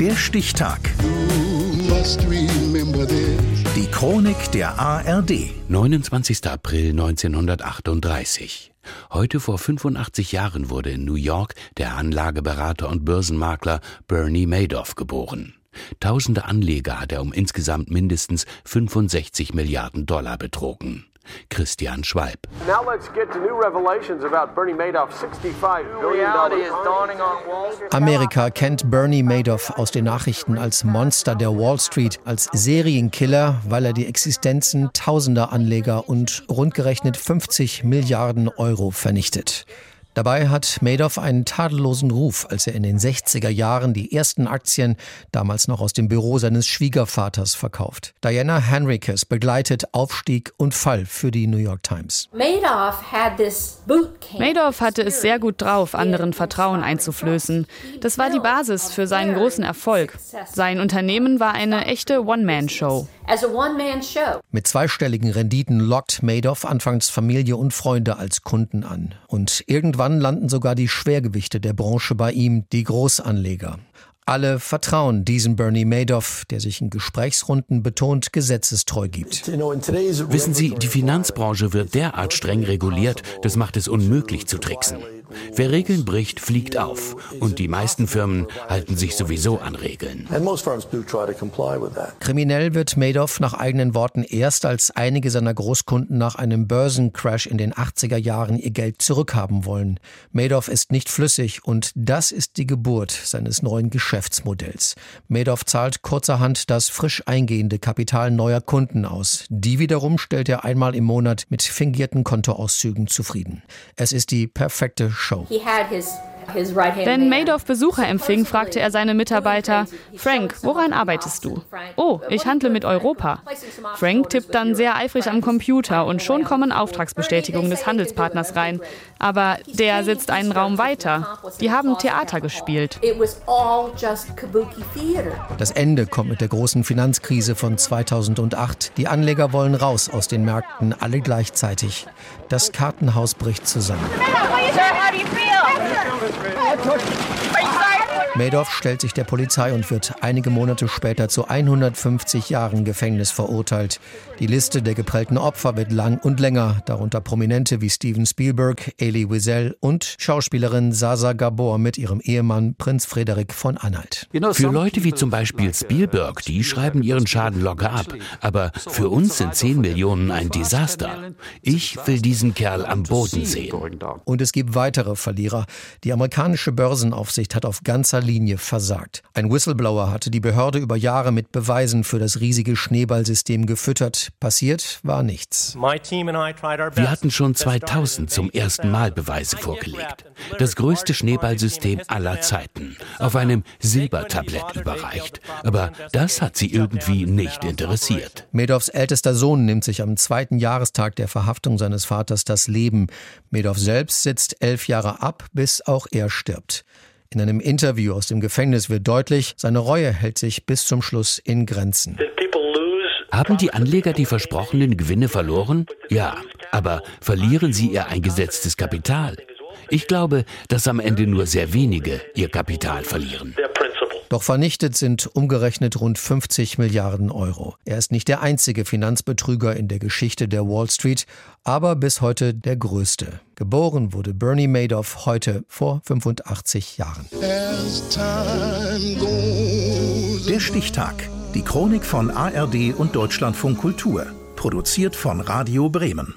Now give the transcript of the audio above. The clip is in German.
Der Stichtag. Die Chronik der ARD. 29. April 1938. Heute vor 85 Jahren wurde in New York der Anlageberater und Börsenmakler Bernie Madoff geboren. Tausende Anleger hat er um insgesamt mindestens 65 Milliarden Dollar betrogen. Christian Schwalb. Amerika kennt Bernie Madoff aus den Nachrichten als Monster der Wall Street, als Serienkiller, weil er die Existenzen tausender Anleger und rundgerechnet 50 Milliarden Euro vernichtet. Dabei hat Madoff einen tadellosen Ruf, als er in den 60er Jahren die ersten Aktien, damals noch aus dem Büro seines Schwiegervaters, verkauft. Diana Henriquez begleitet Aufstieg und Fall für die New York Times. Madoff hatte es sehr gut drauf, anderen Vertrauen einzuflößen. Das war die Basis für seinen großen Erfolg. Sein Unternehmen war eine echte One-Man-Show. Mit zweistelligen Renditen lockt Madoff anfangs Familie und Freunde als Kunden an. Und irgendwann landen sogar die Schwergewichte der Branche bei ihm, die Großanleger. Alle vertrauen diesem Bernie Madoff, der sich in Gesprächsrunden betont gesetzestreu gibt. Wissen Sie, die Finanzbranche wird derart streng reguliert, das macht es unmöglich zu tricksen. Wer Regeln bricht, fliegt auf. Und die meisten Firmen halten sich sowieso an Regeln. Kriminell wird Madoff nach eigenen Worten erst, als einige seiner Großkunden nach einem Börsencrash in den 80er Jahren ihr Geld zurückhaben wollen. Madoff ist nicht flüssig und das ist die Geburt seines neuen Geschäftsmodells. Madoff zahlt kurzerhand das frisch eingehende Kapital neuer Kunden aus. Die wiederum stellt er einmal im Monat mit fingierten Kontoauszügen zufrieden. Es ist die perfekte Show. Wenn Madoff Besucher empfing, fragte er seine Mitarbeiter, Frank, woran arbeitest du? Oh, ich handle mit Europa. Frank tippt dann sehr eifrig am Computer und schon kommen Auftragsbestätigungen des Handelspartners rein. Aber der sitzt einen Raum weiter. Die haben Theater gespielt. Das Ende kommt mit der großen Finanzkrise von 2008. Die Anleger wollen raus aus den Märkten, alle gleichzeitig. Das Kartenhaus bricht zusammen. That's Madoff stellt sich der Polizei und wird einige Monate später zu 150 Jahren Gefängnis verurteilt. Die Liste der geprellten Opfer wird lang und länger, darunter Prominente wie Steven Spielberg, Elie Wiesel und Schauspielerin Sasa Gabor mit ihrem Ehemann Prinz Frederik von Anhalt. Für Leute wie zum Beispiel Spielberg, die schreiben ihren Schaden locker ab. Aber für uns sind 10 Millionen ein Desaster. Ich will diesen Kerl am Boden sehen. Und es gibt weitere Verlierer. Die amerikanische Börsenaufsicht hat auf ganzer Linie versagt. Ein Whistleblower hatte die Behörde über Jahre mit Beweisen für das riesige Schneeballsystem gefüttert. Passiert war nichts. Wir hatten schon 2000 zum ersten Mal Beweise vorgelegt. Das größte Schneeballsystem aller Zeiten. Auf einem Silbertablett überreicht. Aber das hat sie irgendwie nicht interessiert. Medows ältester Sohn nimmt sich am zweiten Jahrestag der Verhaftung seines Vaters das Leben. Medow selbst sitzt elf Jahre ab, bis auch er stirbt. In einem Interview aus dem Gefängnis wird deutlich, seine Reue hält sich bis zum Schluss in Grenzen. Haben die Anleger die versprochenen Gewinne verloren? Ja, aber verlieren sie ihr eingesetztes Kapital? Ich glaube, dass am Ende nur sehr wenige ihr Kapital verlieren. Doch vernichtet sind umgerechnet rund 50 Milliarden Euro. Er ist nicht der einzige Finanzbetrüger in der Geschichte der Wall Street, aber bis heute der größte. Geboren wurde Bernie Madoff heute vor 85 Jahren. Der Stichtag. Die Chronik von ARD und Deutschlandfunk Kultur. Produziert von Radio Bremen.